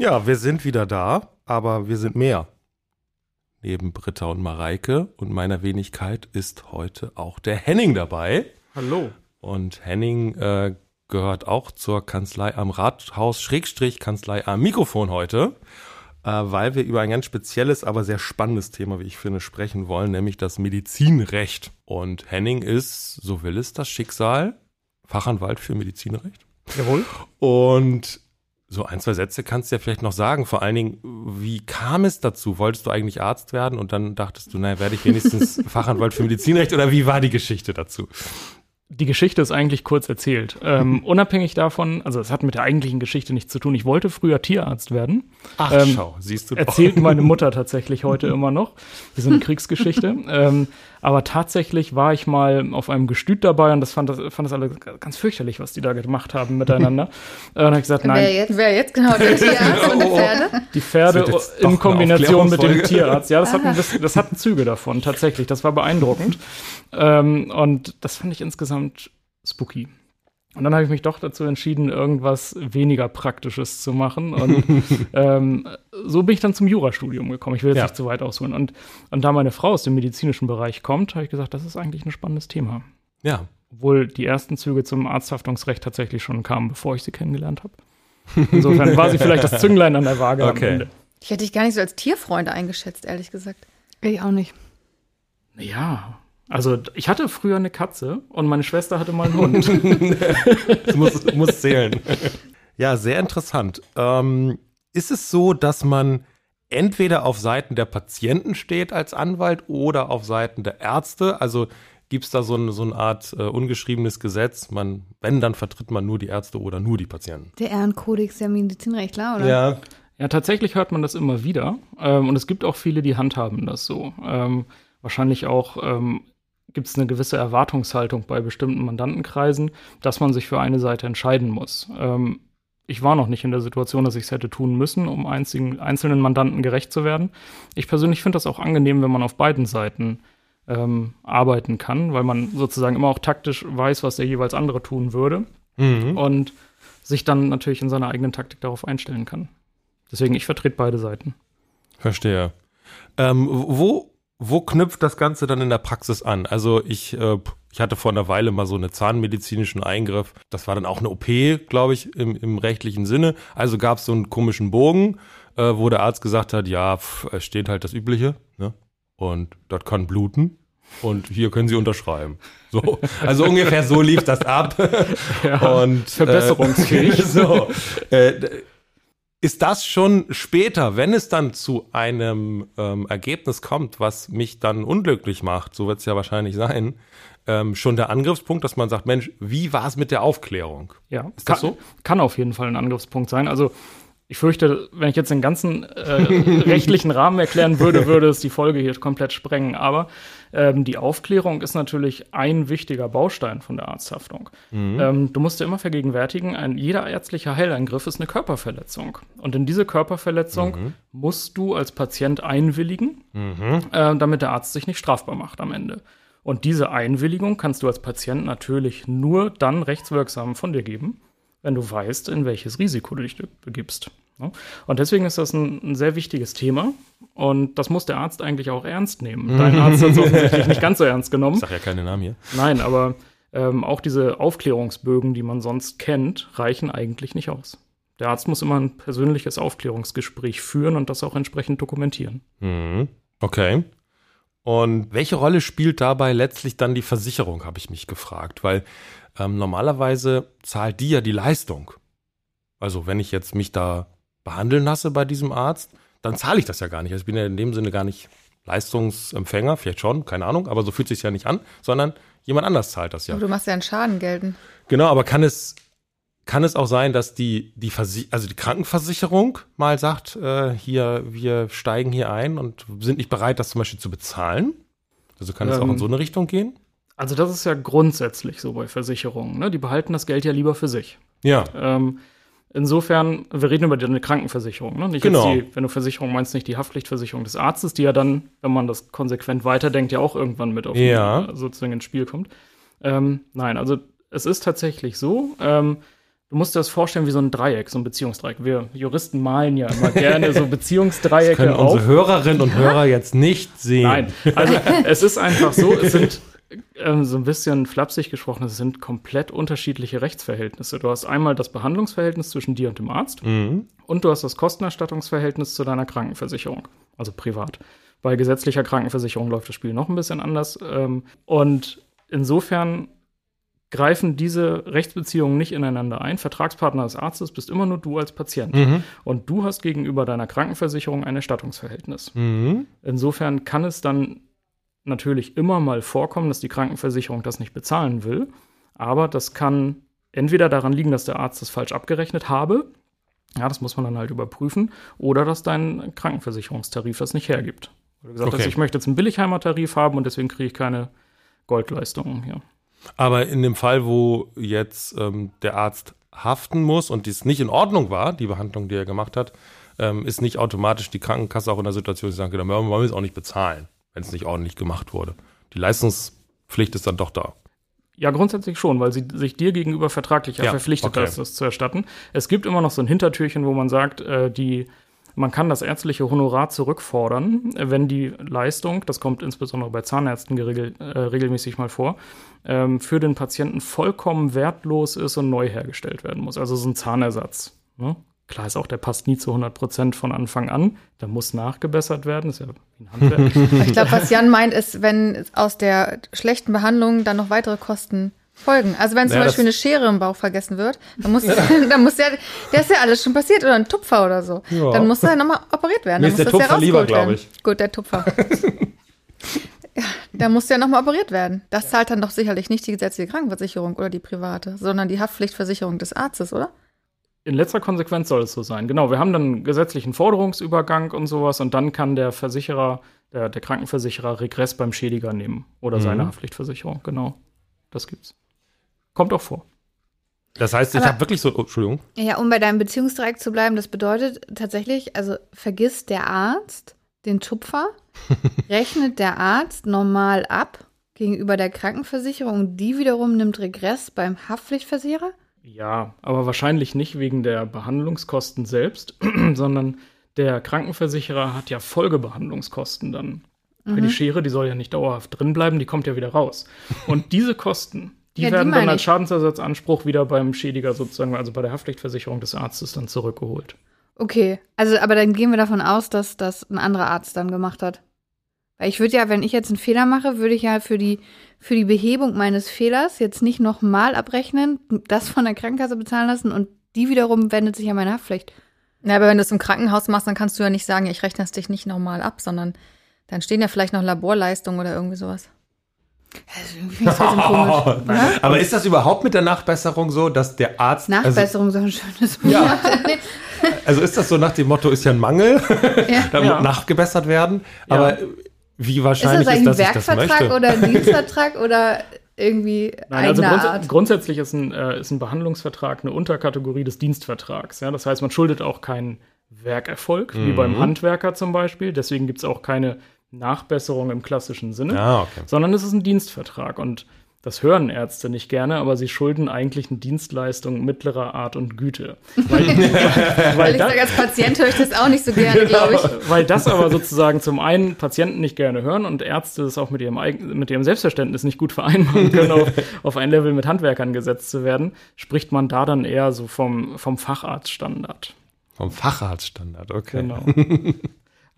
Ja, wir sind wieder da, aber wir sind mehr. Neben Britta und Mareike und meiner Wenigkeit ist heute auch der Henning dabei. Hallo. Und Henning äh, gehört auch zur Kanzlei am Rathaus, Schrägstrich Kanzlei am Mikrofon heute, äh, weil wir über ein ganz spezielles, aber sehr spannendes Thema, wie ich finde, sprechen wollen, nämlich das Medizinrecht. Und Henning ist, so will es das Schicksal, Fachanwalt für Medizinrecht. Jawohl. Und so ein, zwei Sätze kannst du ja vielleicht noch sagen. Vor allen Dingen, wie kam es dazu? Wolltest du eigentlich Arzt werden und dann dachtest du, naja, werde ich wenigstens Fachanwalt für Medizinrecht oder wie war die Geschichte dazu? Die Geschichte ist eigentlich kurz erzählt. Ähm, unabhängig davon, also es hat mit der eigentlichen Geschichte nichts zu tun. Ich wollte früher Tierarzt werden. Ach, Ähm, schau, siehst du doch. Erzählt meine Mutter tatsächlich heute immer noch. Wie so eine Kriegsgeschichte. ähm, aber tatsächlich war ich mal auf einem Gestüt dabei und das fand das, fand das alle ganz fürchterlich, was die da gemacht haben miteinander. und habe ich gesagt, Wer nein, jetzt, wer jetzt genau der Tierarzt und die Pferde? die Pferde Das wird jetzt doch in Kombination mit dem. Tierarzt. Ja, das hatten, das, das hatten Züge davon, tatsächlich. Das war beeindruckend. Ähm, und das fand ich insgesamt spooky. Und dann habe ich mich doch dazu entschieden, irgendwas weniger Praktisches zu machen. Und ähm, so bin ich dann zum Jurastudium gekommen. Ich will jetzt Ja. nicht zu weit ausholen. Und, und da meine Frau aus dem medizinischen Bereich kommt, habe ich gesagt, das ist eigentlich ein spannendes Thema. Ja, Obwohl die ersten Züge zum Arzthaftungsrecht tatsächlich schon kamen, bevor ich sie kennengelernt habe. Insofern war sie vielleicht das Zünglein an der Waage Okay. am Ende. Ich hätte dich gar nicht so als Tierfreund eingeschätzt, ehrlich gesagt. Ich auch nicht. Ja. Also ich hatte früher eine Katze und meine Schwester hatte mal einen Hund. das muss, muss zählen. Ja, sehr interessant. Ähm, ist es so, dass man entweder auf Seiten der Patienten steht als Anwalt oder auf Seiten der Ärzte? Also gibt es da so, eine- so eine Art äh, ungeschriebenes Gesetz? Man, wenn, dann vertritt man nur die Ärzte oder nur die Patienten. Der Ehrenkodex der Medizinrechtler, oder? Ja. ja, tatsächlich hört man das immer wieder. Ähm, und es gibt auch viele, die handhaben das so. Ähm, wahrscheinlich auch ähm, gibt es eine gewisse Erwartungshaltung bei bestimmten Mandantenkreisen, dass man sich für eine Seite entscheiden muss. Ähm, ich war noch nicht in der Situation, dass ich es hätte tun müssen, um einzigen, einzelnen Mandanten gerecht zu werden. Ich persönlich finde das auch angenehm, wenn man auf beiden Seiten ähm, arbeiten kann, weil man sozusagen immer auch taktisch weiß, was der jeweils andere tun würde Mhm. und sich dann natürlich in seiner eigenen Taktik darauf einstellen kann. Deswegen, ich vertrete beide Seiten. Verstehe. Ähm, wo, wo knüpft das Ganze dann in der Praxis an? Also ich, äh, ich hatte vor einer Weile mal so einen zahnmedizinischen Eingriff. Das war dann auch eine OP, glaube ich, im, im rechtlichen Sinne. Also gab es so einen komischen Bogen, äh, wo der Arzt gesagt hat, ja, pf, es steht halt das Übliche. Ne? Und das kann bluten. Und hier können Sie unterschreiben. So, also ungefähr so lief das ab. Und Verbesserungsfähig. Äh, so, äh, ist das schon später, wenn es dann zu einem ähm, Ergebnis kommt, was mich dann unglücklich macht, so wird es ja wahrscheinlich sein, ähm, schon der Angriffspunkt, dass man sagt, Mensch, wie war es mit der Aufklärung? Ja, Ist kann, das so? kann auf jeden Fall ein Angriffspunkt sein. Also ich fürchte, wenn ich jetzt den ganzen äh, rechtlichen Rahmen erklären würde, würde es die Folge hier komplett sprengen. Aber ähm, die Aufklärung ist natürlich ein wichtiger Baustein von der Arzthaftung. Ähm, du musst dir immer vergegenwärtigen, ein, jeder ärztliche Heileingriff ist eine Körperverletzung. Und in diese Körperverletzung musst du als Patient einwilligen, äh, damit der Arzt sich nicht strafbar macht am Ende. Und diese Einwilligung kannst du als Patient natürlich nur dann rechtswirksam von dir geben, wenn du weißt, in welches Risiko du dich begibst. Ne? Und deswegen ist das ein, ein sehr wichtiges Thema. Und das muss der Arzt eigentlich auch ernst nehmen. Dein Arzt hat es offensichtlich nicht ganz so ernst genommen. Ich sag ja keine Namen hier. Nein, aber ähm, auch diese Aufklärungsbögen, die man sonst kennt, reichen eigentlich nicht aus. Der Arzt muss immer ein persönliches Aufklärungsgespräch führen und das auch entsprechend dokumentieren. Mhm. Okay. Und welche Rolle spielt dabei letztlich dann die Versicherung, habe ich mich gefragt, weil ähm, normalerweise zahlt die ja die Leistung. Also wenn ich jetzt mich da behandeln lasse bei diesem Arzt, dann zahle ich das ja gar nicht. Also ich bin ja in dem Sinne gar nicht Leistungsempfänger, vielleicht schon, keine Ahnung, aber so fühlt sich ja nicht an, sondern jemand anders zahlt das ja. Aber du machst ja einen Schaden gelten. Genau, aber kann es kann es auch sein, dass die, die, Versi also die Krankenversicherung mal sagt, äh, hier, wir steigen hier ein und sind nicht bereit, das zum Beispiel zu bezahlen? Also kann es Ähm, auch in so eine Richtung gehen? Also das ist ja grundsätzlich so bei Versicherungen. Ne? Die behalten das Geld ja lieber für sich. Ja. Ähm, insofern, wir reden über eine Krankenversicherung. Ne? Nicht Genau. die, wenn du Versicherung meinst, nicht die Haftpflichtversicherung des Arztes, die ja dann, wenn man das konsequent weiterdenkt, ja auch irgendwann mit auf Ja. äh, sozusagen ins Spiel kommt. Ähm, nein, also es ist tatsächlich so. Ähm, du musst dir das vorstellen wie so ein Dreieck, so ein Beziehungsdreieck. Wir Juristen malen ja immer gerne so Beziehungsdreiecke Können auf. unsere Hörerinnen und Hörer jetzt nicht sehen. Nein, also es ist einfach so, es sind ähm, so ein bisschen flapsig gesprochen, es sind komplett unterschiedliche Rechtsverhältnisse. Du hast einmal das Behandlungsverhältnis zwischen dir und dem Arzt Mhm. und du hast das Kostenerstattungsverhältnis zu deiner Krankenversicherung, also privat. Bei gesetzlicher Krankenversicherung läuft das Spiel noch ein bisschen anders. Ähm, und insofern greifen diese Rechtsbeziehungen nicht ineinander ein. Vertragspartner des Arztes bist immer nur du als Patient. Mhm. Und du hast gegenüber deiner Krankenversicherung ein Erstattungsverhältnis. Mhm. Insofern kann es dann natürlich immer mal vorkommen, dass die Krankenversicherung das nicht bezahlen will. Aber das kann entweder daran liegen, dass der Arzt das falsch abgerechnet habe. Ja, das muss man dann halt überprüfen. Oder dass dein Krankenversicherungstarif das nicht hergibt. Weil du gesagt Okay. hast, ich möchte jetzt einen Billigheimer-Tarif haben und deswegen kriege ich keine Goldleistungen hier. Aber in dem Fall, wo jetzt ähm, der Arzt haften muss und dies nicht in Ordnung war, die Behandlung, die er gemacht hat, ähm, ist nicht automatisch die Krankenkasse auch in der Situation, dass sie sagen, dann wollen wir es auch nicht bezahlen, wenn es nicht ordentlich gemacht wurde. Die Leistungspflicht ist dann doch da. Ja, grundsätzlich schon, weil sie sich dir gegenüber vertraglich ja, verpflichtet okay. ist, das zu erstatten. Es gibt immer noch so ein Hintertürchen, wo man sagt, äh, die, man kann das ärztliche Honorar zurückfordern, wenn die Leistung, das kommt insbesondere bei Zahnärzten geregel, äh, regelmäßig mal vor, ähm, für den Patienten vollkommen wertlos ist und neu hergestellt werden muss. Also so ein Zahnersatz. Ne? Klar ist auch, der passt nie zu 100 Prozent von Anfang an. Da muss nachgebessert werden. ist ja wie ein Handwerk. Ich glaube, was Jan meint, ist, wenn aus der schlechten Behandlung dann noch weitere Kosten folgen. Also wenn zum Ja, Beispiel eine Schere im Bauch vergessen wird, dann muss, dann muss ja, der ist ja alles schon passiert oder ein Tupfer oder so. Ja. Dann muss er nochmal operiert werden. Mir Dann ist muss der das ja Tupfer lieber, rausgeholt werden. glaub ich. Gut, der Tupfer. ja, da muss ja nochmal operiert werden. Das zahlt dann doch sicherlich nicht die gesetzliche Krankenversicherung oder die private, sondern die Haftpflichtversicherung des Arztes, oder? In letzter Konsequenz soll es so sein. Genau, wir haben dann einen gesetzlichen Forderungsübergang und sowas und dann kann der Versicherer, der, der Krankenversicherer Regress beim Schädiger nehmen oder seine Haftpflichtversicherung. Genau, das gibt's. Kommt auch vor. Das heißt, ich habe wirklich so, oh, Entschuldigung, Ja, um bei deinem Beziehungsdreieck zu bleiben, das bedeutet tatsächlich, also vergisst der Arzt den Tupfer, rechnet der Arzt normal ab gegenüber der Krankenversicherung und die wiederum nimmt Regress beim Haftpflichtversicherer? Ja, aber wahrscheinlich nicht wegen der Behandlungskosten selbst, sondern der Krankenversicherer hat ja Folgebehandlungskosten dann. Weil die Schere, die soll ja nicht dauerhaft drin bleiben, die kommt ja wieder raus. Und diese Kosten, die Ja, die werden dann meine als. Schadensersatzanspruch wieder beim Schädiger sozusagen, also bei der Haftpflichtversicherung des Arztes dann zurückgeholt. Okay, also aber dann gehen wir davon aus, dass das ein anderer Arzt dann gemacht hat. Weil ich würde ja, wenn ich jetzt einen Fehler mache, würde ich ja für die, für die Behebung meines Fehlers jetzt nicht nochmal abrechnen, das von der Krankenkasse bezahlen lassen und die wiederum wendet sich an meine Haftpflicht. Ja, aber wenn du es im Krankenhaus machst, dann kannst du ja nicht sagen, ich rechne es dich nicht nochmal ab, sondern dann stehen ja vielleicht noch Laborleistungen oder irgendwie sowas. Also das trotzdem komisch. oder? Aber ist das überhaupt mit der Nachbesserung so, dass der Arzt. Nachbesserung so ein schönes Also, Wort. ja, also ist das so nach dem Motto, ist ja ein Mangel, da muss Ja. nachgebessert werden. Ja. Aber wie Ist das wahrscheinlich ist, eigentlich ein dass ich das Werkvertrag möchte? oder ein Dienstvertrag oder irgendwie Nein, also Art? grundsätzlich ist ein, äh, ist ein Behandlungsvertrag eine Unterkategorie des Dienstvertrags. Ja? Das heißt, man schuldet auch keinen Werkerfolg, wie Mhm. beim Handwerker zum Beispiel. Deswegen gibt es auch keine Nachbesserung im klassischen Sinne, Ah, okay. sondern es ist ein Dienstvertrag. Und das hören Ärzte nicht gerne, aber sie schulden eigentlich eine Dienstleistung mittlerer Art und Güte. Weil, Weil weil, ich das, sage, als Patient höre ich das auch nicht so gerne, glaube ich. weil das aber sozusagen zum einen Patienten nicht gerne hören und Ärzte das auch mit ihrem, eigen, mit ihrem Selbstverständnis nicht gut vereinbaren können, auf, auf ein Level mit Handwerkern gesetzt zu werden, spricht man da dann eher so vom, vom Facharztstandard. Vom Facharztstandard, okay. Genau.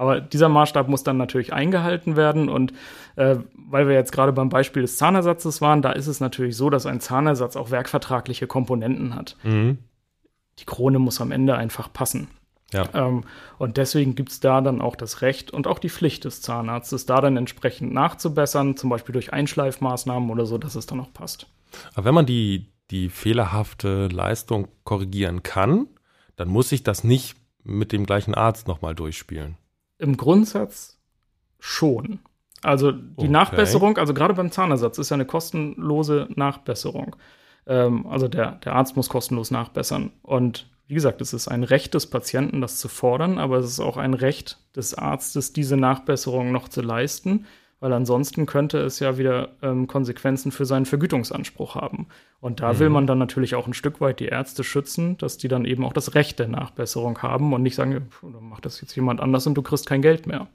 Aber dieser Maßstab muss dann natürlich eingehalten werden. Und äh, weil wir jetzt gerade beim Beispiel des Zahnersatzes waren, da ist es natürlich so, dass ein Zahnersatz auch werkvertragliche Komponenten hat. Mhm. Die Krone muss am Ende einfach passen. Ja. Ähm, und deswegen gibt es da dann auch das Recht und auch die Pflicht des Zahnarztes, da dann entsprechend nachzubessern, zum Beispiel durch Einschleifmaßnahmen oder so, dass es dann auch passt. Aber wenn man die, die fehlerhafte Leistung korrigieren kann, dann muss ich das nicht mit dem gleichen Arzt nochmal durchspielen. Im Grundsatz schon. Also die Okay. Nachbesserung, also gerade beim Zahnersatz, ist ja eine kostenlose Nachbesserung. Ähm, also der, der Arzt muss kostenlos nachbessern. Und wie gesagt, es ist ein Recht des Patienten, das zu fordern, aber es ist auch ein Recht des Arztes, diese Nachbesserung noch zu leisten, weil ansonsten könnte es ja wieder ähm, Konsequenzen für seinen Vergütungsanspruch haben. Und da will man dann natürlich auch ein Stück weit die Ärzte schützen, dass die dann eben auch das Recht der Nachbesserung haben und nicht sagen, dann macht das jetzt jemand anders und du kriegst kein Geld mehr.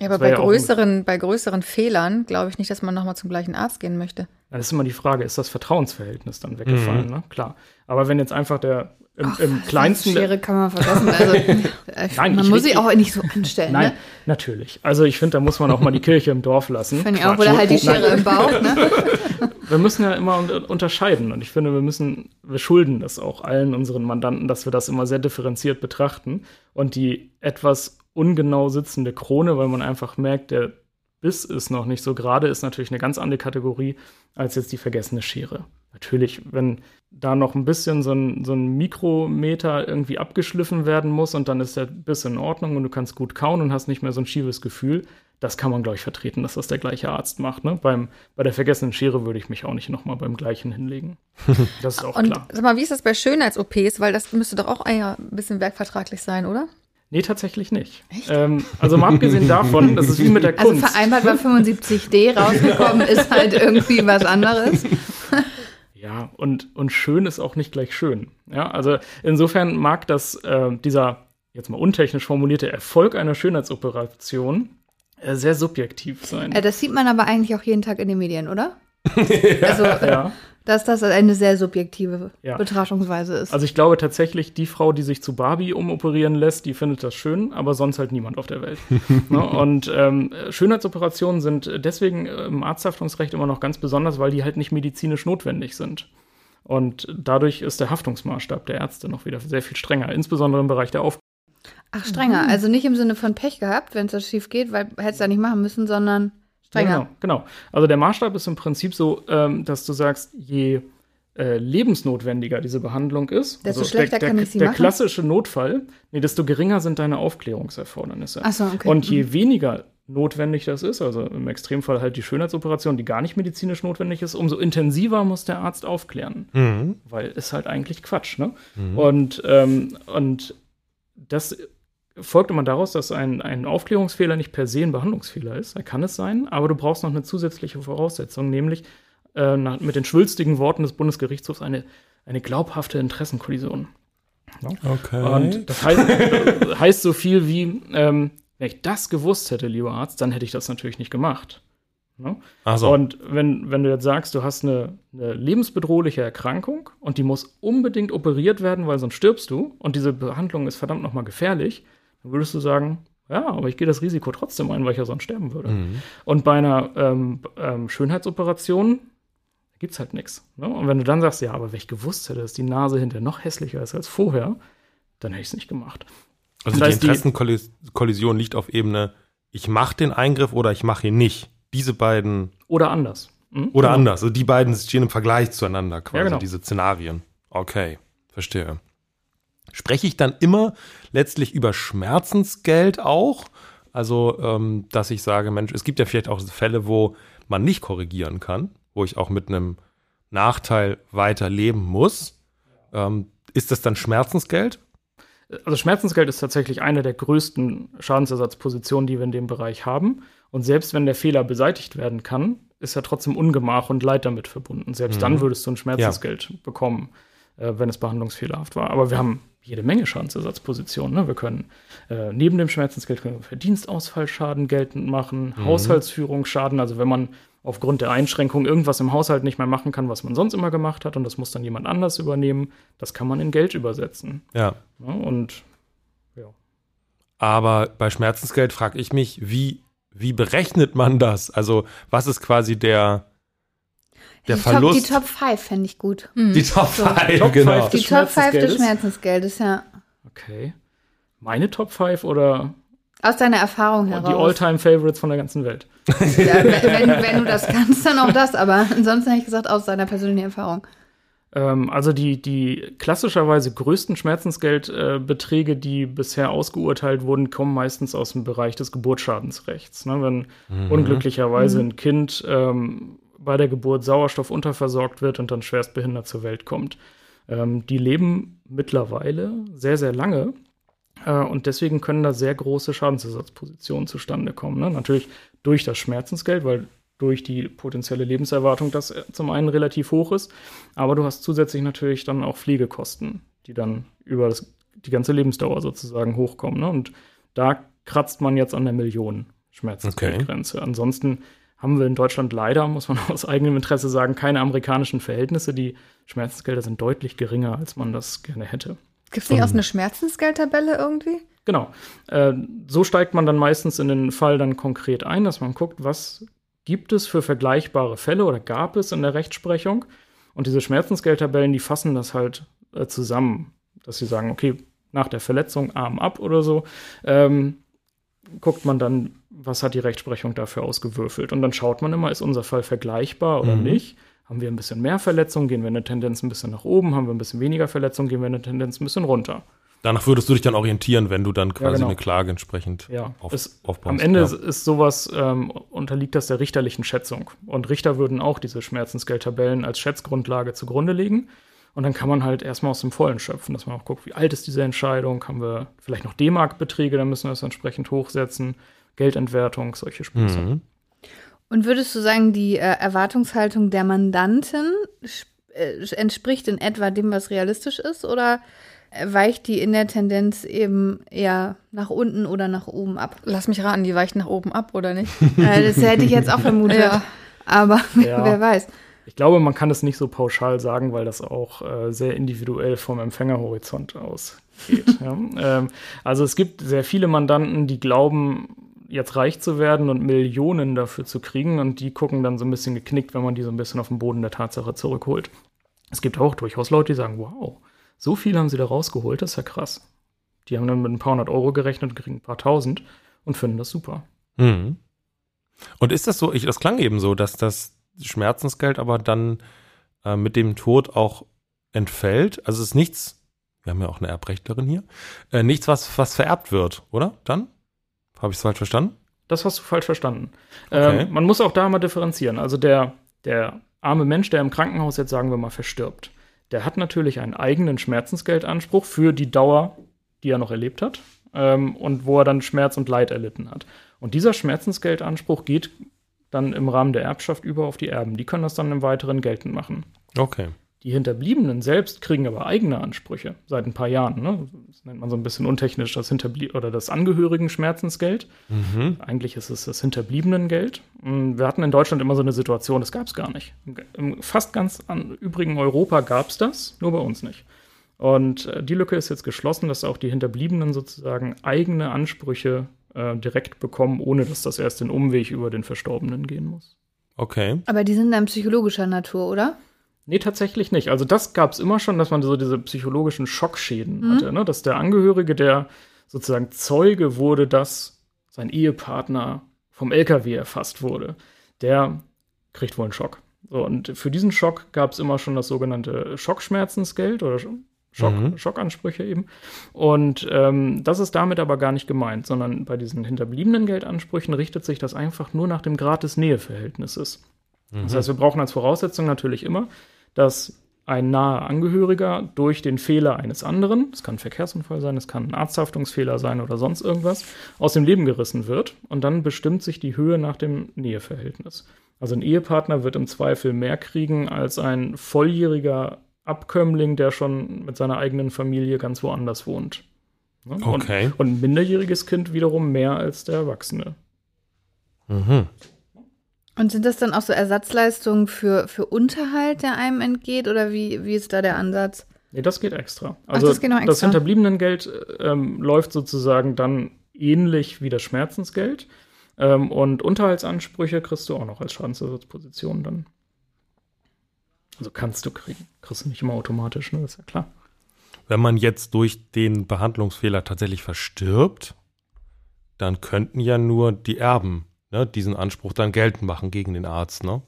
Ja, aber Das bei ja größeren, bei größeren Fehlern glaube ich nicht, dass man nochmal zum gleichen Arzt gehen möchte. Dann ist immer die Frage, ist das Vertrauensverhältnis dann weggefallen, Mhm. ne? Klar. Aber wenn jetzt einfach der im, Ach, im kleinsten. Schere kann man vergessen. Also, äh, Nein, man muss will- sie auch nicht so anstellen. Nein, Ne? natürlich. Also ich finde, da muss man auch mal die Kirche im Dorf lassen. Finde ich auch. Oder halt die Nein, Schere im Bauch. Ne? Wir müssen ja immer un unterscheiden. Und ich finde, wir müssen, wir schulden das auch allen unseren Mandanten, dass wir das immer sehr differenziert betrachten. Und die etwas ungenau sitzende Krone, weil man einfach merkt, der Biss ist noch nicht so gerade, ist natürlich eine ganz andere Kategorie als jetzt die vergessene Schere. Natürlich, wenn da noch ein bisschen so ein, so ein Mikrometer irgendwie abgeschliffen werden muss und dann ist der Biss in Ordnung und du kannst gut kauen und hast nicht mehr so ein schiefes Gefühl, das kann man, glaube ich, vertreten, dass das der gleiche Arzt macht. Ne? Beim, bei der vergessenen Schere würde ich mich auch nicht nochmal beim gleichen hinlegen. Das ist auch Und klar. sag mal, wie ist das bei Schönheits-OPs? Weil das müsste doch auch eher ein bisschen werkvertraglich sein, oder? Nee, tatsächlich nicht. Ähm, also mal abgesehen davon, das ist wie mit der Also Kunst. vereinbart bei 75D rausgekommen ist halt irgendwie was anderes. Ja, und, und schön ist auch nicht gleich schön. Ja, also insofern mag das, äh, dieser, jetzt mal untechnisch formulierte Erfolg einer Schönheitsoperation äh, sehr subjektiv sein. Äh, das sieht man aber eigentlich auch jeden Tag in den Medien, oder? Also, ja. dass das eine sehr subjektive Ja. Betrachtungsweise ist. Also ich glaube tatsächlich, die Frau, die sich zu Barbie umoperieren lässt, die findet das schön, aber sonst halt niemand auf der Welt. ne? Und ähm, Schönheitsoperationen sind deswegen im Arzthaftungsrecht immer noch ganz besonders, weil die halt nicht medizinisch notwendig sind. Und dadurch ist der Haftungsmaßstab der Ärzte noch wieder sehr viel strenger, insbesondere im Bereich der Auf Ach, strenger. Also nicht im Sinne von Pech gehabt, wenn es das schief geht, weil hättest du ja nicht machen müssen, sondern strenger. Genau, genau. Also der Maßstab ist im Prinzip so, ähm, dass du sagst, je äh, lebensnotwendiger diese Behandlung ist, Desto also schlechter der, kann der, ich sie der machen? klassische Notfall, nee, desto geringer sind deine Aufklärungserfordernisse. Ach so, okay. Und je weniger notwendig das ist, also im Extremfall halt die Schönheitsoperation, die gar nicht medizinisch notwendig ist, umso intensiver muss der Arzt aufklären. Mhm. Weil ist halt eigentlich Quatsch, ne? Und, ähm, und das folgt immer daraus, dass ein, ein Aufklärungsfehler nicht per se ein Behandlungsfehler ist. Er kann es sein, aber du brauchst noch eine zusätzliche Voraussetzung, nämlich äh, nach, mit den schwülstigen Worten des Bundesgerichtshofs eine, eine glaubhafte Interessenkollision. Okay. Und das heißt, das heißt so viel wie, ähm, wenn ich das gewusst hätte, lieber Arzt, dann hätte ich das natürlich nicht gemacht. Ne? also, Und wenn, wenn du jetzt sagst, du hast eine, eine lebensbedrohliche Erkrankung und die muss unbedingt operiert werden, weil sonst stirbst du und diese Behandlung ist verdammt nochmal gefährlich, dann würdest du sagen, ja, aber ich gehe das Risiko trotzdem ein, weil ich ja sonst sterben würde. Mhm. Und bei einer ähm, ähm, Schönheitsoperation gibt es halt nichts. Ne? Und wenn du dann sagst, ja, aber wenn ich gewusst hätte, dass die Nase hinterher noch hässlicher ist als vorher, dann hätte ich es nicht gemacht. also die Interessenkollision liegt auf Ebene, ich mache den Eingriff oder ich mache ihn nicht. Diese beiden, Oder anders. Hm? oder Genau. anders. Also die beiden stehen im Vergleich zueinander quasi, Ja, genau. diese Szenarien. Okay, verstehe. Spreche ich dann immer letztlich über Schmerzensgeld auch? Also, ähm, dass ich sage, Mensch, es gibt ja vielleicht auch Fälle, wo man nicht korrigieren kann, wo ich auch mit einem Nachteil weiter leben muss. Ähm, ist das dann Schmerzensgeld? Also Schmerzensgeld ist tatsächlich eine der größten Schadensersatzpositionen, die wir in dem Bereich haben. Und selbst wenn der Fehler beseitigt werden kann, ist ja trotzdem Ungemach und Leid damit verbunden. Selbst dann würdest du ein Schmerzensgeld bekommen, äh, wenn es behandlungsfehlerhaft war. Aber wir haben jede Menge Schadensersatzpositionen. Ne? Wir können äh, neben dem Schmerzensgeld können wir Verdienstausfallschaden geltend machen, Haushaltsführungsschaden, also wenn man aufgrund der Einschränkung irgendwas im Haushalt nicht mehr machen kann, was man sonst immer gemacht hat und das muss dann jemand anders übernehmen, das kann man in Geld übersetzen. Ja. Ne? Und Aber bei Schmerzensgeld frage ich mich, wie, wie berechnet man das? Also, was ist quasi der, der die Verlust? Top, die Top 5 fände ich gut. die Top So. 5, Top genau. five Die des Top 5 des Schmerzensgeldes? Ja. Okay. Meine Top 5 oder Aus deiner Erfahrung die heraus. All-Time-Favorites von der ganzen Welt? Ja, wenn, wenn du das kannst, dann auch das. Aber ansonsten hätte ich gesagt, aus deiner persönlichen Erfahrung. Ähm, also die, die klassischerweise größten Schmerzensgeldbeträge, äh, die bisher ausgeurteilt wurden, kommen meistens aus dem Bereich des Geburtsschadensrechts. Ne? Wenn mhm. unglücklicherweise mhm. ein Kind ähm, bei der Geburt Sauerstoff unterversorgt wird und dann schwerstbehindert zur Welt kommt. Ähm, die leben mittlerweile sehr, sehr lange. Äh, und deswegen können da sehr große Schadensersatzpositionen zustande kommen. Ne? Natürlich durch das Schmerzensgeld, weil durch die potenzielle Lebenserwartung das äh, zum einen relativ hoch ist, aber du hast zusätzlich natürlich dann auch Pflegekosten, die dann über das, die ganze Lebensdauer sozusagen hochkommen. Ne? Und da kratzt man jetzt an der Million Schmerzensgeldgrenze. Okay. Ansonsten haben wir in Deutschland leider, muss man aus eigenem Interesse sagen, keine amerikanischen Verhältnisse. Die Schmerzensgelder sind deutlich geringer, als man das gerne hätte. Gibt es nicht auch eine Schmerzensgeldtabelle irgendwie? Genau. Äh, so steigt man dann meistens in den Fall dann konkret ein, dass man guckt, was gibt es für vergleichbare Fälle oder gab es in der Rechtsprechung. Und diese Schmerzensgeldtabellen, die fassen das halt äh, zusammen, dass sie sagen, okay, nach der Verletzung Arm ab oder so, ähm, guckt man dann, was hat die Rechtsprechung dafür ausgewürfelt. Und dann schaut man immer, ist unser Fall vergleichbar oder mhm. nicht. Haben wir ein bisschen mehr Verletzungen, gehen wir eine Tendenz ein bisschen nach oben. Haben wir ein bisschen weniger Verletzungen, gehen wir eine Tendenz ein bisschen runter. Danach würdest du dich dann orientieren, wenn du dann quasi ja, genau. eine Klage entsprechend ja. auf, es, aufbaust. Am Ende ja. ist sowas, ähm, unterliegt das der richterlichen Schätzung. Und Richter würden auch diese Schmerzensgeldtabellen als Schätzgrundlage zugrunde legen. Und dann kann man halt erstmal aus dem Vollen schöpfen, dass man auch guckt, wie alt ist diese Entscheidung, haben wir vielleicht noch D-Mark-Beträge, dann müssen wir das entsprechend hochsetzen, Geldentwertung, solche Spiele. Mhm. Und würdest du sagen, die äh, Erwartungshaltung der Mandanten äh, entspricht in etwa dem, was realistisch ist, oder weicht die in der Tendenz eben eher nach unten oder nach oben ab? Lass mich raten, die weicht nach oben ab, oder nicht? äh, das hätte ich jetzt auch vermutet. ja. Aber ja. wer weiß. Ich glaube, man kann es nicht so pauschal sagen, weil das auch äh, sehr individuell vom Empfängerhorizont ausgeht. ja. ähm, also es gibt sehr viele Mandanten, die glauben, jetzt reich zu werden und Millionen dafür zu kriegen und die gucken dann so ein bisschen geknickt, wenn man die so ein bisschen auf den Boden der Tatsache zurückholt. Es gibt auch durchaus Leute, die sagen, wow, so viel haben sie da rausgeholt, das ist ja krass. Die haben dann mit ein paar hundert Euro gerechnet und kriegen ein paar tausend und finden das super. Mhm. Und ist das so, ich, das klang eben so, dass das Schmerzensgeld aber dann äh, mit dem Tod auch entfällt. Also es ist nichts, wir haben ja auch eine Erbrechtlerin hier, äh, nichts, was, was vererbt wird, oder? Dann? Habe ich es falsch verstanden? Das hast du falsch verstanden. Okay. Ähm, man muss auch da mal differenzieren. Also der, der arme Mensch, der im Krankenhaus jetzt, sagen wir mal, verstirbt, der hat natürlich einen eigenen Schmerzensgeldanspruch für die Dauer, die er noch erlebt hat ähm, und wo er dann Schmerz und Leid erlitten hat. Und dieser Schmerzensgeldanspruch geht dann im Rahmen der Erbschaft über auf die Erben. Die können das dann im Weiteren geltend machen. Okay. Die Hinterbliebenen selbst kriegen aber eigene Ansprüche seit ein paar Jahren. Ne? Das nennt man so ein bisschen untechnisch das Hinterblie oder das Angehörigen-Schmerzensgeld. Mhm. Eigentlich ist es das Hinterbliebenengeld. Wir hatten in Deutschland immer so eine Situation, das gab es gar nicht. Im fast ganz an, übrigen Europa gab es das, nur bei uns nicht. Und äh, die Lücke ist jetzt geschlossen, dass auch die Hinterbliebenen sozusagen eigene Ansprüche äh, direkt bekommen, ohne dass das erst den Umweg über den Verstorbenen gehen muss. Okay. Aber die sind dann psychologischer Natur, oder? Nee, tatsächlich nicht. Also das gab es immer schon, dass man so diese psychologischen Schockschäden mhm. hatte, ne? dass der Angehörige, der sozusagen Zeuge wurde, dass sein Ehepartner vom LKW erfasst wurde, der kriegt wohl einen Schock. So, und für diesen Schock gab es immer schon das sogenannte Schockschmerzensgeld oder Schock, mhm. Schockansprüche eben. Und ähm, das ist damit aber gar nicht gemeint, sondern bei diesen hinterbliebenen Geldansprüchen richtet sich das einfach nur nach dem Grad des Näheverhältnisses. Mhm. Das heißt, wir brauchen als Voraussetzung natürlich immer, dass ein naher Angehöriger durch den Fehler eines anderen, es kann ein Verkehrsunfall sein, es kann ein Arzthaftungsfehler sein oder sonst irgendwas, aus dem Leben gerissen wird und dann bestimmt sich die Höhe nach dem Näheverhältnis. Also ein Ehepartner wird im Zweifel mehr kriegen als ein volljähriger Abkömmling, der schon mit seiner eigenen Familie ganz woanders wohnt. Ne? Okay. Und, und, ein minderjähriges Kind wiederum mehr als der Erwachsene. Mhm. Und sind das dann auch so Ersatzleistungen für, für Unterhalt, der einem entgeht? Oder wie, wie ist da der Ansatz? Nee, das geht extra. Also Ach, das, geht noch extra. das Hinterbliebenengeld ähm, läuft sozusagen dann ähnlich wie das Schmerzensgeld. Ähm, und Unterhaltsansprüche kriegst du auch noch als Schadensersatzposition dann. Also kannst du kriegen. Kriegst du nicht immer automatisch, ne? Das ist ja klar. Wenn man jetzt durch den Behandlungsfehler tatsächlich verstirbt, dann könnten ja nur die Erben ne, diesen Anspruch dann geltend machen gegen den Arzt, ne?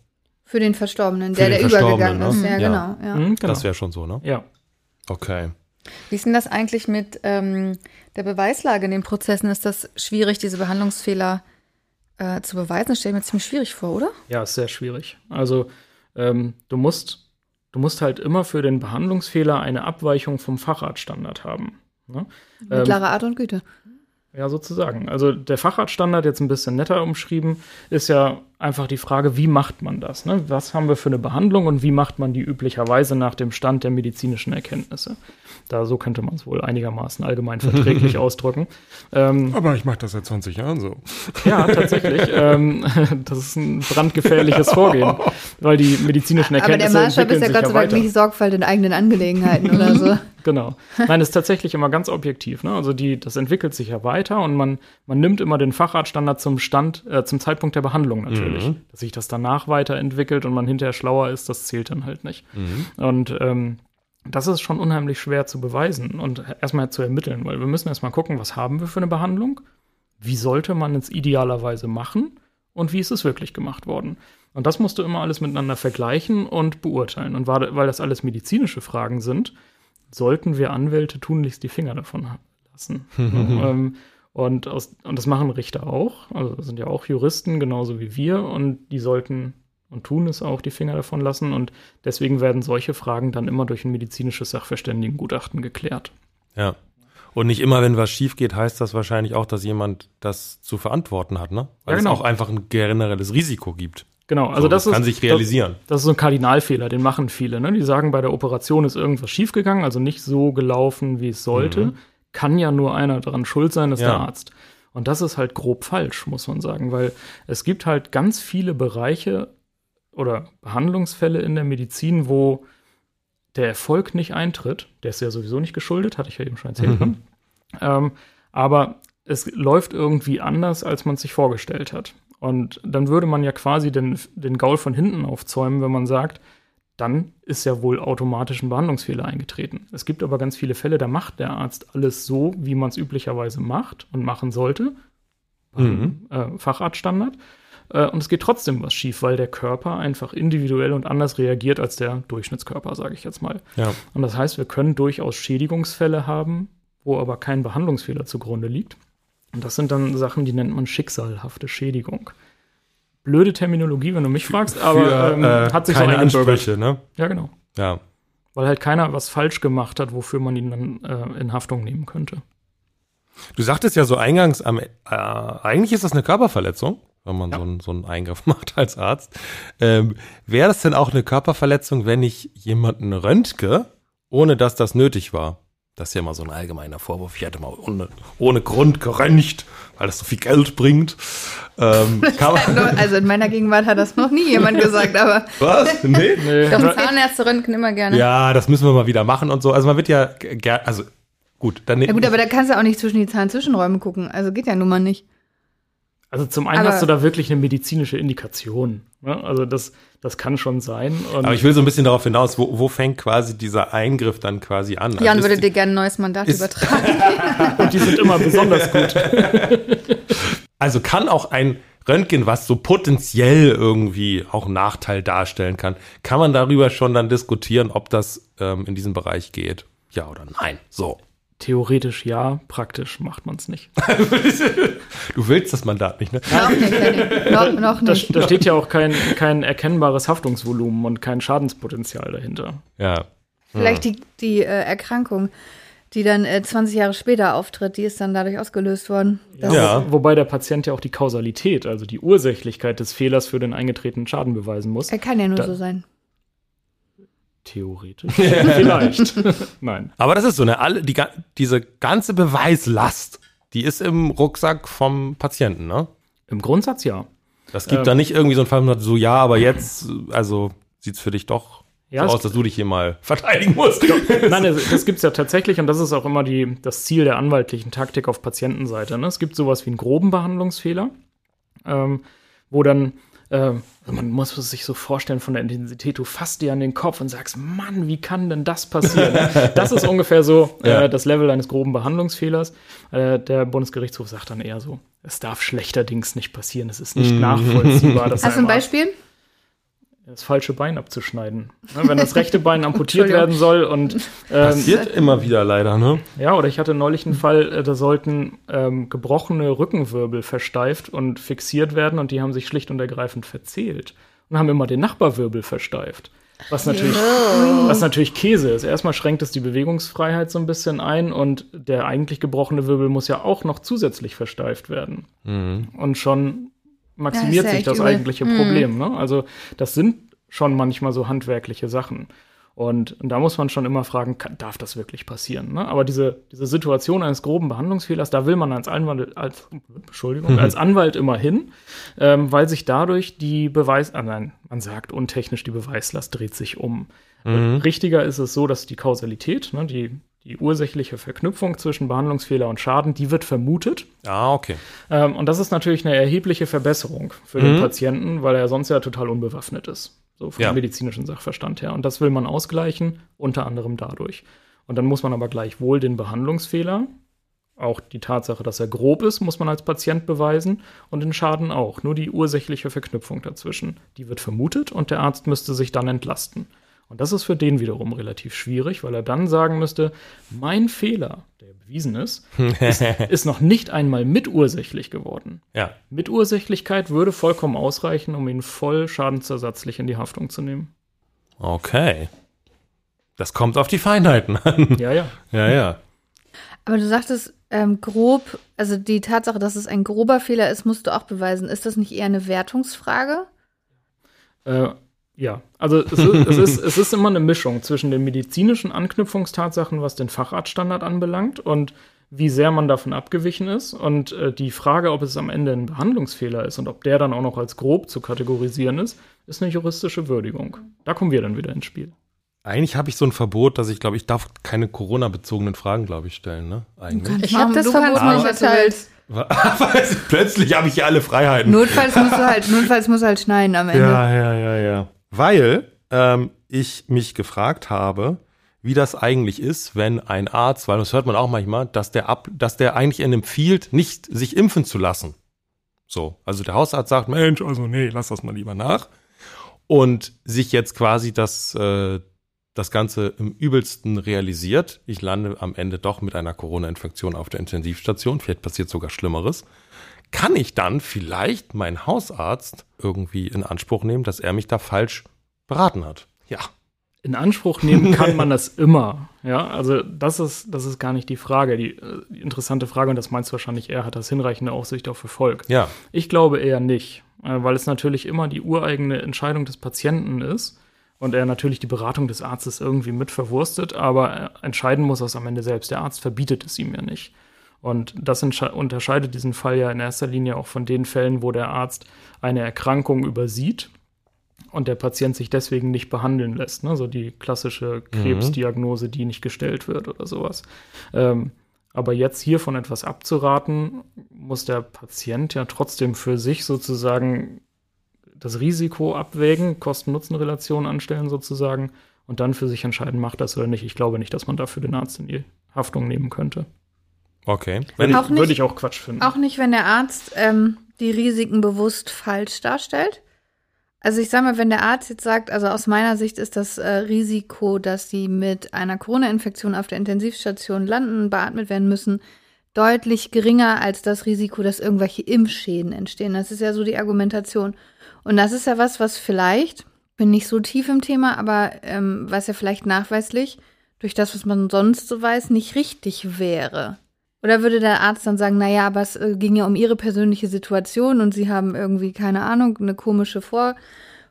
Für den Verstorbenen, Für der, den der übergegangen Verstorbenen, ist. ne? Ja, Ja. genau. Ja. Mhm, genau. Das wäre schon so, ne? ja. Okay. Wie ist denn das eigentlich mit ähm, der Beweislage in den Prozessen? Ist das schwierig, diese Behandlungsfehler äh, zu beweisen? Das stelle ich mir ziemlich schwierig vor, oder? Ja, ist sehr schwierig. Also ähm, du musst, du musst halt immer für den Behandlungsfehler eine Abweichung vom Facharztstandard haben. Ne? Ähm, Mittlere Art und Güte. ja, sozusagen. Also der Facharztstandard, jetzt ein bisschen netter umschrieben, ist ja einfach die Frage, wie macht man das? Ne? Was haben wir für eine Behandlung und wie macht man die üblicherweise nach dem Stand der medizinischen Erkenntnisse? Da so könnte man es wohl einigermaßen allgemein verträglich ausdrücken. Ähm, Aber ich mache das seit 20 Jahren so. ja, tatsächlich. ähm, das ist ein brandgefährliches Vorgehen, weil die medizinischen Aber der Erkenntnisse Maßstab ist ja sei Dank weiter. nicht Sorgfalt in eigenen Angelegenheiten oder so. Genau. Nein, ist tatsächlich immer ganz objektiv. Ne? Also die, das entwickelt sich ja weiter und man, man nimmt immer den Facharztstandard zum Stand, äh, zum Zeitpunkt der Behandlung natürlich. Mhm. Dass sich das danach weiterentwickelt und man hinterher schlauer ist, das zählt dann halt nicht. Mhm. Und ähm, das ist schon unheimlich schwer zu beweisen und erstmal zu ermitteln, weil wir müssen erstmal gucken, was haben wir für eine Behandlung, wie sollte man es idealerweise machen und wie ist es wirklich gemacht worden. Und das musst du immer alles miteinander vergleichen und beurteilen. Und weil weil das alles medizinische Fragen sind, sollten wir Anwälte tunlichst die Finger davon lassen. ähm, und, aus, und das machen Richter auch. Also das sind ja auch Juristen, genauso wie wir. Und die sollten und tun es auch, die Finger davon lassen. Und deswegen werden solche Fragen dann immer durch ein medizinisches Sachverständigengutachten geklärt. Ja. Und nicht immer, wenn was schief geht, heißt das wahrscheinlich auch, dass jemand das zu verantworten hat, ne? Weil Ja, genau. es auch einfach ein generelles Risiko gibt. Genau, also So, das, kann ist, sich realisieren. Das, das ist so ein Kardinalfehler, den machen viele. Ne? Die sagen, bei der Operation ist irgendwas schiefgegangen, also nicht so gelaufen, wie es sollte. Kann ja nur einer daran schuld sein, das ist Ja. der Arzt. Und das ist halt grob falsch, muss man sagen, weil es gibt halt ganz viele Bereiche oder Behandlungsfälle in der Medizin, wo der Erfolg nicht eintritt. Der ist ja sowieso nicht geschuldet, hatte ich ja eben schon erzählt. Ne? Ähm, aber es läuft irgendwie anders, als man sich vorgestellt hat. Und dann würde man ja quasi den, den Gaul von hinten aufzäumen, wenn man sagt, dann ist ja wohl automatisch ein Behandlungsfehler eingetreten. Es gibt aber ganz viele Fälle, da macht der Arzt alles so, wie man es üblicherweise macht und machen sollte. Mhm. Äh, Facharztstandard. Äh, und es geht trotzdem was schief, weil der Körper einfach individuell und anders reagiert als der Durchschnittskörper, sage ich jetzt mal. Ja. Und das heißt, wir können durchaus Schädigungsfälle haben, wo aber kein Behandlungsfehler zugrunde liegt. Und das sind dann Sachen, die nennt man schicksalhafte Schädigung. Blöde Terminologie, wenn du mich fragst, aber Für, ähm, äh, hat sich so keine eingebürgert. Ansprüche, ne? Ja, genau. Ja. Weil halt keiner was falsch gemacht hat, wofür man ihn dann äh, in Haftung nehmen könnte. Du sagtest ja so eingangs, am, äh, eigentlich ist das eine Körperverletzung, wenn man Ja. so, einen, so einen Eingriff macht als Arzt. Ähm, Wäre das denn auch eine Körperverletzung, wenn ich jemanden röntge, ohne dass das nötig war? Das ist ja immer so ein allgemeiner Vorwurf. Ich hätte mal ohne, ohne Grund geröntgt, weil das so viel Geld bringt. Ähm, Also in meiner Gegenwart hat das noch nie jemand gesagt, aber was? Nee? Nee, Doch, Zahnärzte röntgen immer gerne. Ja, das müssen wir mal wieder machen und so. Also man wird ja gerne, also gut, dann ja gut, aber da kannst du auch nicht zwischen die Zahnzwischenräume gucken. Also geht ja nun mal nicht. Also zum einen Aber- hast du da wirklich eine medizinische Indikation. Ne? Also das, das kann schon sein. Und Aber ich will so ein bisschen darauf hinaus, wo, wo fängt quasi dieser Eingriff dann quasi an? Also Jan ist würde die- dir gerne ein neues Mandat ist- übertragen. und die sind immer besonders gut. Also kann auch ein Röntgen, was so potenziell irgendwie auch einen Nachteil darstellen kann, kann man darüber schon dann diskutieren, ob das ähm, in diesen Bereich geht? Ja oder nein? So. Theoretisch ja, praktisch macht man es nicht. Du willst das Mandat nicht, ne? Noch nicht, noch, noch Da, nicht. da steht ja auch kein, kein erkennbares Haftungsvolumen und kein Schadenspotenzial dahinter. Ja. Vielleicht die, die äh, Erkrankung, die dann äh, 20 Jahre später auftritt, die ist dann dadurch ausgelöst worden. Das Ja. Wobei der Patient ja auch die Kausalität, also die Ursächlichkeit des Fehlers für den eingetretenen Schaden beweisen muss. Er kann ja nur Da- so sein. Theoretisch. Vielleicht. Nein. Aber das ist so, ne? Alle, die, diese ganze Beweislast, die ist im Rucksack vom Patienten, ne? Im Grundsatz ja. Das gibt Ähm. da nicht irgendwie so einen Fall, so, ja, aber jetzt, also sieht's für dich doch Ja, so es- aus, dass du dich hier mal verteidigen musst. Nein, das, das gibt es ja tatsächlich und das ist auch immer die, das Ziel der anwaltlichen Taktik auf Patientenseite. Ne? Es gibt sowas wie einen groben Behandlungsfehler, ähm, wo dann, ähm, man muss es sich so vorstellen von der Intensität, du fasst dir an den Kopf und sagst, Mann, wie kann denn das passieren? das ist ungefähr so Ja. äh, das Level eines groben Behandlungsfehlers. Äh, der Bundesgerichtshof sagt dann eher so, es darf schlechterdings nicht passieren, es ist nicht nachvollziehbar. Dass Hast du ein einem Arzt- Beispiel? Das falsche Bein abzuschneiden. Ne, wenn das rechte Bein amputiert werden soll und ähm, Passiert immer wieder leider, ne? ja, oder ich hatte neulich einen Fall, äh, da sollten ähm, gebrochene Rückenwirbel versteift und fixiert werden und die haben sich schlicht und ergreifend verzählt und haben immer den Nachbarwirbel versteift. Was natürlich, was natürlich Käse ist. Erstmal schränkt es die Bewegungsfreiheit so ein bisschen ein und der eigentlich gebrochene Wirbel muss ja auch noch zusätzlich versteift werden. Und schon maximiert ist ja sich das übel. eigentliche Problem. Ne? Also das sind schon manchmal so handwerkliche Sachen. Und, und da muss man schon immer fragen, kann, darf das wirklich passieren? Ne? Aber diese, diese Situation eines groben Behandlungsfehlers, da will man als Anwalt, als, Entschuldigung, als Anwalt immer hin, ähm, weil sich dadurch die Beweis, ah nein, man sagt untechnisch, die Beweislast dreht sich um. Richtiger ist es so, dass die Kausalität, ne, die, die ursächliche Verknüpfung zwischen Behandlungsfehler und Schaden, die wird vermutet. Ah, okay. Ähm, und das ist natürlich eine erhebliche Verbesserung für den Patienten, weil er sonst ja total unbewaffnet ist. So vom Ja. medizinischen Sachverstand her. Und das will man ausgleichen, unter anderem dadurch. Und dann muss man aber gleichwohl den Behandlungsfehler, auch die Tatsache, dass er grob ist, muss man als Patient beweisen und den Schaden auch. Nur die ursächliche Verknüpfung dazwischen. Die wird vermutet und der Arzt müsste sich dann entlasten. Und das ist für den wiederum relativ schwierig, weil er dann sagen müsste, mein Fehler, der bewiesen ist, ist, ist noch nicht einmal mitursächlich geworden. Ja. Mitursächlichkeit würde vollkommen ausreichen, um ihn voll schadensersatzlich in die Haftung zu nehmen. Okay. Das kommt auf die Feinheiten an. Ja, ja. ja, ja. Aber du sagtest, ähm, grob, also die Tatsache, dass es ein grober Fehler ist, musst du auch beweisen. Ist das nicht eher eine Wertungsfrage? Äh, ja, also es ist, es, ist, es ist immer eine Mischung zwischen den medizinischen Anknüpfungstatsachen, was den Facharztstandard anbelangt und wie sehr man davon abgewichen ist. Und äh, die Frage, ob es am Ende ein Behandlungsfehler ist und ob der dann auch noch als grob zu kategorisieren ist, ist eine juristische Würdigung. Da kommen wir dann wieder ins Spiel. Eigentlich habe ich so ein Verbot, dass ich glaube, ich darf keine Corona-bezogenen Fragen, glaube ich, stellen, ne? Eigentlich. Ich habe das Du Verbot nicht erteilt. Plötzlich habe ich hier alle Freiheiten. Notfalls musst du halt, notfalls musst du halt schneiden am Ende. Ja, ja, ja, ja. Weil ähm, ich mich gefragt habe, wie das eigentlich ist, wenn ein Arzt, weil das hört man auch manchmal, dass der ab, dass der eigentlich empfiehlt, nicht sich impfen zu lassen. So, also der Hausarzt sagt, Mensch, also nee, lass das mal lieber nach. Und sich jetzt quasi das, äh, das Ganze im übelsten realisiert. Ich lande am Ende doch mit einer Corona-Infektion auf der Intensivstation. Vielleicht passiert sogar Schlimmeres kann ich dann vielleicht meinen Hausarzt irgendwie in Anspruch nehmen, dass er mich da falsch beraten hat. Ja. In Anspruch nehmen kann man das immer. Ja, also das ist, das ist gar nicht die Frage. Die, äh, die interessante Frage, und das meinst du wahrscheinlich eher, hat das hinreichende Aussicht auf Erfolg? Ja. Ich glaube eher nicht, äh, weil es natürlich immer die ureigene Entscheidung des Patienten ist und er natürlich die Beratung des Arztes irgendwie mit verwurstet, aber äh, entscheiden muss es am Ende selbst. Der Arzt verbietet es ihm ja nicht. Und das unterscheidet diesen Fall ja in erster Linie auch von den Fällen, wo der Arzt eine Erkrankung übersieht und der Patient sich deswegen nicht behandeln lässt. Ne? So die klassische Krebsdiagnose, die nicht gestellt wird oder sowas. Ähm, aber jetzt hiervon etwas abzuraten, muss der Patient ja trotzdem für sich sozusagen das Risiko abwägen, Kosten-Nutzen-Relation anstellen sozusagen und dann für sich entscheiden, macht das oder nicht. Ich glaube nicht, dass man dafür den Arzt in die Haftung nehmen könnte. Okay. Wenn Auch ich, nicht- würde ich auch Quatsch finden. Auch nicht, wenn der Arzt ähm, die Risiken bewusst falsch darstellt. Also ich sag mal, wenn der Arzt jetzt sagt, also aus meiner Sicht ist das äh, Risiko, dass sie mit einer Corona-Infektion auf der Intensivstation landen, beatmet werden müssen, deutlich geringer als das Risiko, dass irgendwelche Impfschäden entstehen. Das ist ja so die Argumentation. Und das ist ja was, was vielleicht, bin nicht so tief im Thema, aber ähm, was ja vielleicht nachweislich durch das, was man sonst so weiß, nicht richtig wäre. Oder würde der Arzt dann sagen, naja, aber es äh, ging ja um ihre persönliche Situation und sie haben irgendwie, keine Ahnung, eine komische Vor,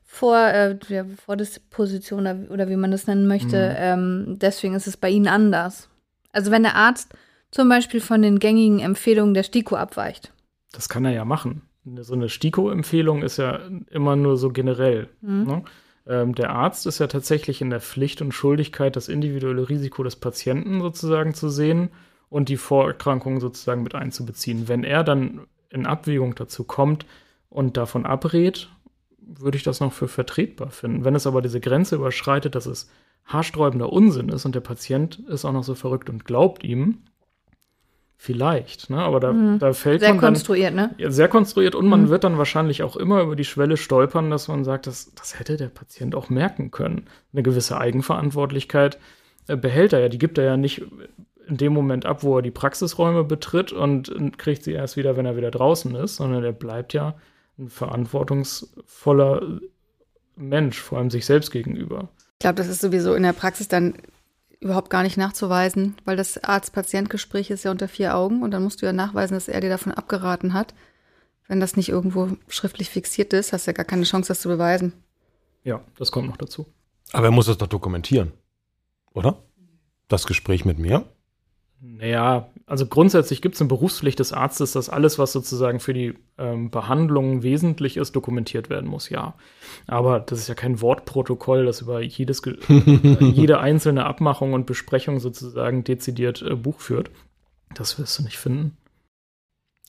Vor, äh, ja, Vordisposition oder, oder wie man das nennen möchte. Ähm, deswegen ist es bei ihnen anders. Also wenn der Arzt zum Beispiel von den gängigen Empfehlungen der STIKO abweicht. Das kann er ja machen. So eine STIKO-Empfehlung ist ja immer nur so generell. Ne? Ähm, der Arzt ist ja tatsächlich in der Pflicht und Schuldigkeit, das individuelle Risiko des Patienten sozusagen zu sehen und die Vorerkrankungen sozusagen mit einzubeziehen. Wenn er dann in Abwägung dazu kommt und davon abrät, würde ich das noch für vertretbar finden. Wenn es aber diese Grenze überschreitet, dass es haarsträubender Unsinn ist und der Patient ist auch noch so verrückt und glaubt ihm, Vielleicht, ne? aber da, da fällt Mhm. Sehr man dann, konstruiert, ne? ja, sehr konstruiert und man Mhm. wird dann wahrscheinlich auch immer über die Schwelle stolpern, dass man sagt, das, das hätte der Patient auch merken können. Eine gewisse Eigenverantwortlichkeit äh, behält er ja, die gibt er ja nicht in dem Moment ab, wo er die Praxisräume betritt und kriegt sie erst wieder, wenn er wieder draußen ist, sondern er bleibt ja ein verantwortungsvoller Mensch, vor allem sich selbst gegenüber. Ich glaube, das ist sowieso in der Praxis dann überhaupt gar nicht nachzuweisen, weil das Arzt-Patient-Gespräch ist ja unter vier Augen und dann musst du ja nachweisen, dass er dir davon abgeraten hat. Wenn das nicht irgendwo schriftlich fixiert ist, hast du ja gar keine Chance, das zu beweisen. Ja, das kommt noch dazu. Aber er muss das doch dokumentieren. Oder? Das Gespräch mit mir? Naja, also grundsätzlich gibt es eine Berufspflicht des Arztes, dass alles, was sozusagen für die ähm, Behandlung wesentlich ist, dokumentiert werden muss, ja. Aber das ist ja kein Wortprotokoll, das über jedes, jede einzelne Abmachung und Besprechung sozusagen dezidiert äh, Buch führt. Das wirst du nicht finden.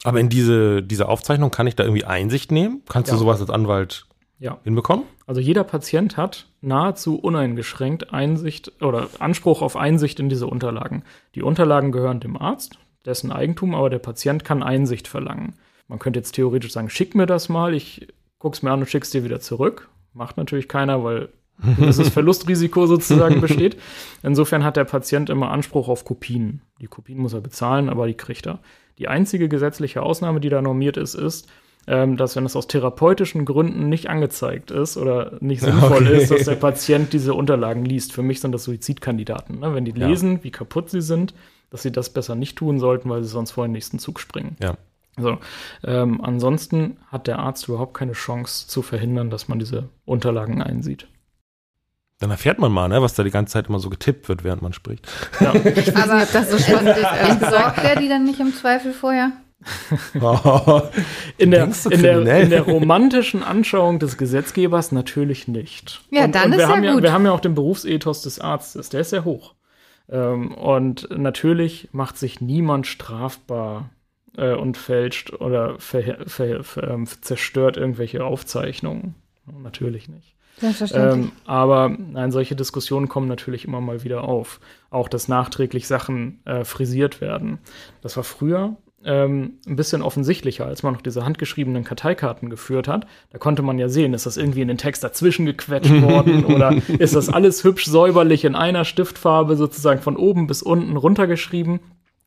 Aber in diese, diese Aufzeichnung kann ich da irgendwie Einsicht nehmen? Kannst Ja. du sowas als Anwalt Ja. hinbekommen? Also jeder Patient hat nahezu uneingeschränkt Einsicht oder Anspruch auf Einsicht in diese Unterlagen. Die Unterlagen gehören dem Arzt, dessen Eigentum, aber der Patient kann Einsicht verlangen. Man könnte jetzt theoretisch sagen, schick mir das mal, ich guck's mir an und schick's dir wieder zurück. Macht natürlich keiner, weil gewisses Verlustrisiko sozusagen besteht. Insofern hat der Patient immer Anspruch auf Kopien. Die Kopien muss er bezahlen, aber die kriegt er. Die einzige gesetzliche Ausnahme, die da normiert ist, ist, ähm, dass wenn es aus therapeutischen Gründen nicht angezeigt ist oder nicht sinnvoll Okay. ist, dass der Patient diese Unterlagen liest. Für mich sind das Suizidkandidaten. Ne? Wenn die Ja. lesen, wie kaputt sie sind, dass sie das besser nicht tun sollten, weil sie sonst vor den nächsten Zug springen. Ja. So, ähm, ansonsten hat der Arzt überhaupt keine Chance zu verhindern, dass man diese Unterlagen einsieht. Dann erfährt man mal, ne, was da die ganze Zeit immer so getippt wird, während man spricht. Ja, Aber das so spannend ist, entsorgt der die dann nicht im Zweifel vorher? in, der, du in, der, in der romantischen Anschauung des Gesetzgebers natürlich nicht. Ja, und, dann und ist wir ja haben ja gut. Wir haben ja auch den Berufsethos des Arztes, der ist sehr hoch. Ähm, und natürlich macht sich niemand strafbar äh, und fälscht oder ver, ver, ver, ähm, zerstört irgendwelche Aufzeichnungen. Natürlich nicht. Ähm, aber nein, solche Diskussionen kommen natürlich immer mal wieder auf. Auch, dass nachträglich Sachen äh, frisiert werden. Das war früher ähm, ein bisschen offensichtlicher, als man noch diese handgeschriebenen Karteikarten geführt hat. Da konnte man ja sehen, ist das irgendwie in den Text dazwischen gequetscht worden oder ist das alles hübsch säuberlich in einer Stiftfarbe sozusagen von oben bis unten runtergeschrieben.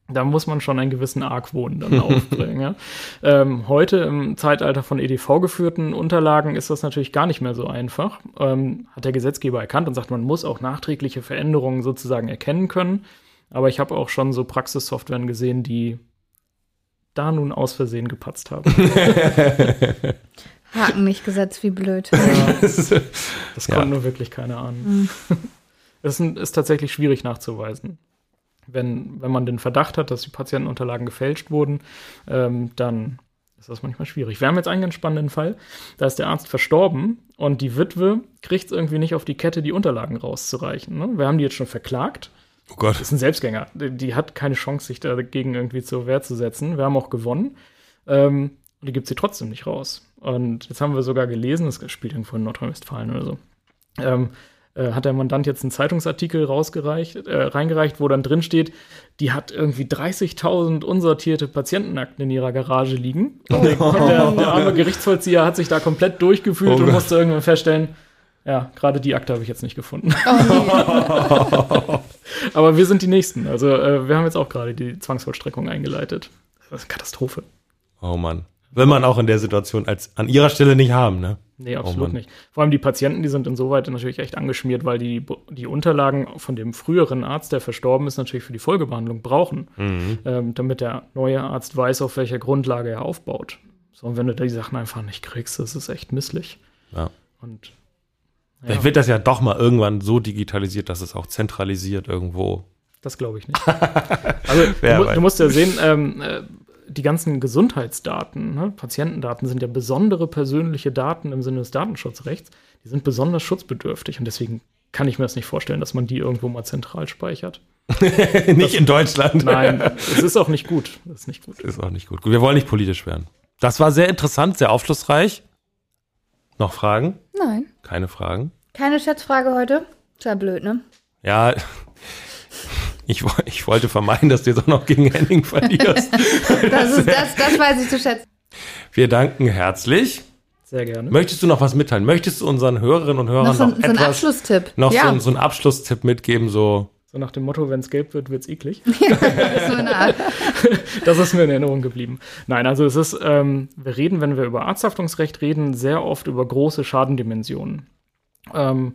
Da muss man schon einen gewissen Argwohn dann aufbringen. ja. ähm, heute im Zeitalter von EDV geführten Unterlagen ist das natürlich gar nicht mehr so einfach. Ähm, hat der Gesetzgeber erkannt und sagt, man muss auch nachträgliche Veränderungen sozusagen erkennen können. Aber ich habe auch schon so Praxissoftwaren gesehen, die da nun aus Versehen gepatzt haben. Haken nicht gesetzt, wie blöd. Das Ja. nur wirklich keine ahnen. Es ist, ist tatsächlich schwierig nachzuweisen. Wenn, wenn man den Verdacht hat, dass die Patientenunterlagen gefälscht wurden, ähm, dann ist das manchmal schwierig. Wir haben jetzt einen ganz spannenden Fall. Da ist der Arzt verstorben und die Witwe kriegt es irgendwie nicht auf die Kette, die Unterlagen rauszureichen. Ne? Wir haben die jetzt schon verklagt. Oh Gott. Das ist ein Selbstgänger. Die, hat keine Chance, sich dagegen irgendwie zur Wehr zu setzen. Wir haben auch gewonnen. Ähm, und die gibt sie trotzdem nicht raus. Und jetzt haben wir sogar gelesen, das spielt irgendwo in Nordrhein-Westfalen oder so. Ähm, äh, hat der Mandant jetzt einen Zeitungsartikel rausgereicht, äh, reingereicht, wo dann drin steht, die hat irgendwie 30.000 unsortierte Patientenakten in ihrer Garage liegen. Und der, der, arme Gerichtsvollzieher hat sich da komplett durchgefühlt Oh und musste irgendwann feststellen, ja, gerade die Akte habe ich jetzt nicht gefunden. Aber wir sind die Nächsten. Also äh, wir haben jetzt auch gerade die Zwangsvollstreckung eingeleitet. Das ist eine Katastrophe. Oh Mann. Will man auch in der Situation als an ihrer Stelle nicht haben, ne? Nee, Oh absolut Mann. nicht. Vor allem die Patienten, die sind insoweit natürlich echt angeschmiert, weil die die Unterlagen von dem früheren Arzt, der verstorben ist, natürlich für die Folgebehandlung brauchen, Mhm. ähm, damit der neue Arzt weiß, auf welcher Grundlage er aufbaut. So, und wenn du die Sachen einfach nicht kriegst, das ist echt misslich. Ja. Und Vielleicht wird das ja doch mal irgendwann so digitalisiert, dass es auch zentralisiert irgendwo. Das glaube ich nicht. Also du, du musst ja sehen, ähm, äh, die ganzen Gesundheitsdaten, ne, Patientendaten sind ja besondere persönliche Daten im Sinne des Datenschutzrechts. Die sind besonders schutzbedürftig und deswegen kann ich mir das nicht vorstellen, dass man die irgendwo mal zentral speichert. nicht in Deutschland. Nein, es ist auch nicht gut. Das ist nicht gut. Ist auch nicht. Gut, Wir wollen nicht politisch werden. Das war sehr interessant, sehr aufschlussreich. Noch Fragen? Nein. Keine Fragen? Keine Schätzfrage heute? Ist ja blöd, ne? Ja, Ich, ich wollte vermeiden, dass du jetzt auch noch gegen Henning verlierst. Das, ist, das, das weiß ich zu schätzen. Wir danken herzlich. Sehr gerne. Möchtest du noch was mitteilen? Möchtest du unseren Hörerinnen und Hörern Noch so, noch, so etwas, Abschlusstipp. noch so, Ja. ein- so einen Abschlusstipp mitgeben? So, So nach dem Motto, wenn es gelb wird, wird's eklig. So eine Art. Das ist mir in Erinnerung geblieben. Nein, also es ist, ähm, wir reden, wenn wir über Arzthaftungsrecht reden, sehr oft über große Schadendimensionen. Ähm,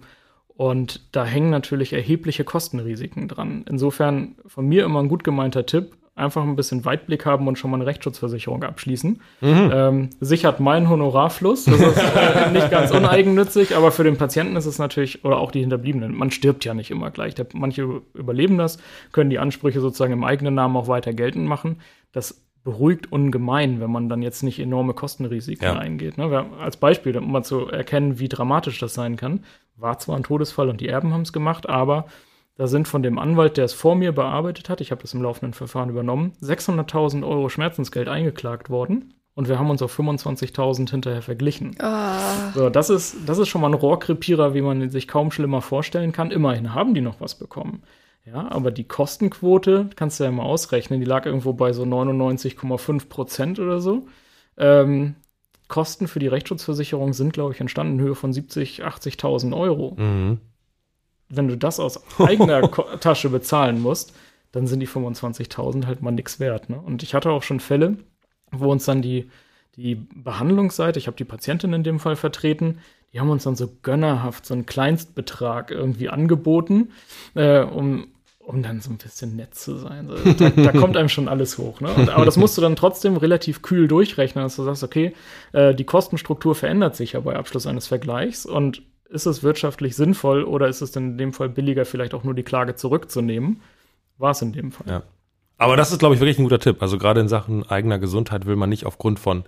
und da hängen natürlich erhebliche Kostenrisiken dran. Insofern von mir immer ein gut gemeinter Tipp, einfach ein bisschen Weitblick haben und schon mal eine Rechtsschutzversicherung abschließen. Ähm, sichert meinen Honorarfluss. Das ist äh, nicht ganz uneigennützig, aber für den Patienten ist es natürlich, oder auch die Hinterbliebenen, man stirbt ja nicht immer gleich. Der, manche überleben das, können die Ansprüche sozusagen im eigenen Namen auch weiter geltend machen. Das beruhigt ungemein, wenn man dann jetzt nicht enorme Kostenrisiken Ja. eingeht. Ne? Als Beispiel, um mal zu erkennen, wie dramatisch das sein kann, war zwar ein Todesfall und die Erben haben es gemacht, aber da sind von dem Anwalt, der es vor mir bearbeitet hat, ich habe das im laufenden Verfahren übernommen, 600.000 Euro Schmerzensgeld eingeklagt worden. Und wir haben uns auf 25.000 hinterher verglichen. Ah, So, das ist, das ist schon mal ein Rohrkrepierer, wie man sich kaum schlimmer vorstellen kann. Immerhin haben die noch was bekommen. Ja, aber die Kostenquote, kannst du ja mal ausrechnen, die lag irgendwo bei so 99,5 Prozent oder so. Ähm, Kosten für die Rechtsschutzversicherung sind, glaube ich, entstanden in Höhe von 70.000, 80.000 Euro. mhm. Wenn du das aus eigener Tasche bezahlen musst, dann sind die 25.000 halt mal nichts wert. Ne? Und ich hatte auch schon Fälle, wo uns dann die, die Behandlungsseite, ich habe die Patientin in dem Fall vertreten, die haben uns dann so gönnerhaft so einen Kleinstbetrag irgendwie angeboten, äh, um, um dann so ein bisschen nett zu sein. So, da, da kommt einem schon alles hoch. Ne? Und, aber das musst du dann trotzdem relativ kühl durchrechnen, dass du sagst, okay, äh, die Kostenstruktur verändert sich ja bei Abschluss eines Vergleichs und ist es wirtschaftlich sinnvoll oder ist es denn in dem Fall billiger, vielleicht auch nur die Klage zurückzunehmen? War es in dem Fall. Ja. Aber das ist, glaube ich, wirklich ein guter Tipp. Also gerade in Sachen eigener Gesundheit will man nicht aufgrund von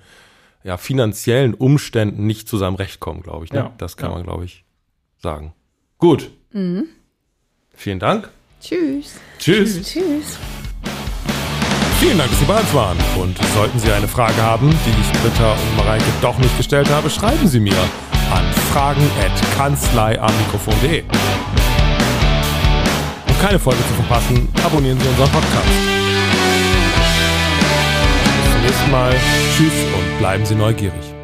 ja, finanziellen Umständen nicht zu seinem Recht kommen, glaube ich. Ne? Ja. Das kann Ja. man, glaube ich, sagen. Gut. Vielen Dank. tschüss. Tschüss. Tschüss. Vielen Dank, dass Sie bei uns waren. Und sollten Sie eine Frage haben, die ich Britta und Mareike doch nicht gestellt habe, schreiben Sie mir an fragen.kanzleiamikrofon.de. Um keine Folge zu verpassen, abonnieren Sie unseren Podcast. Bis zum nächsten Mal. Tschüss und bleiben Sie neugierig.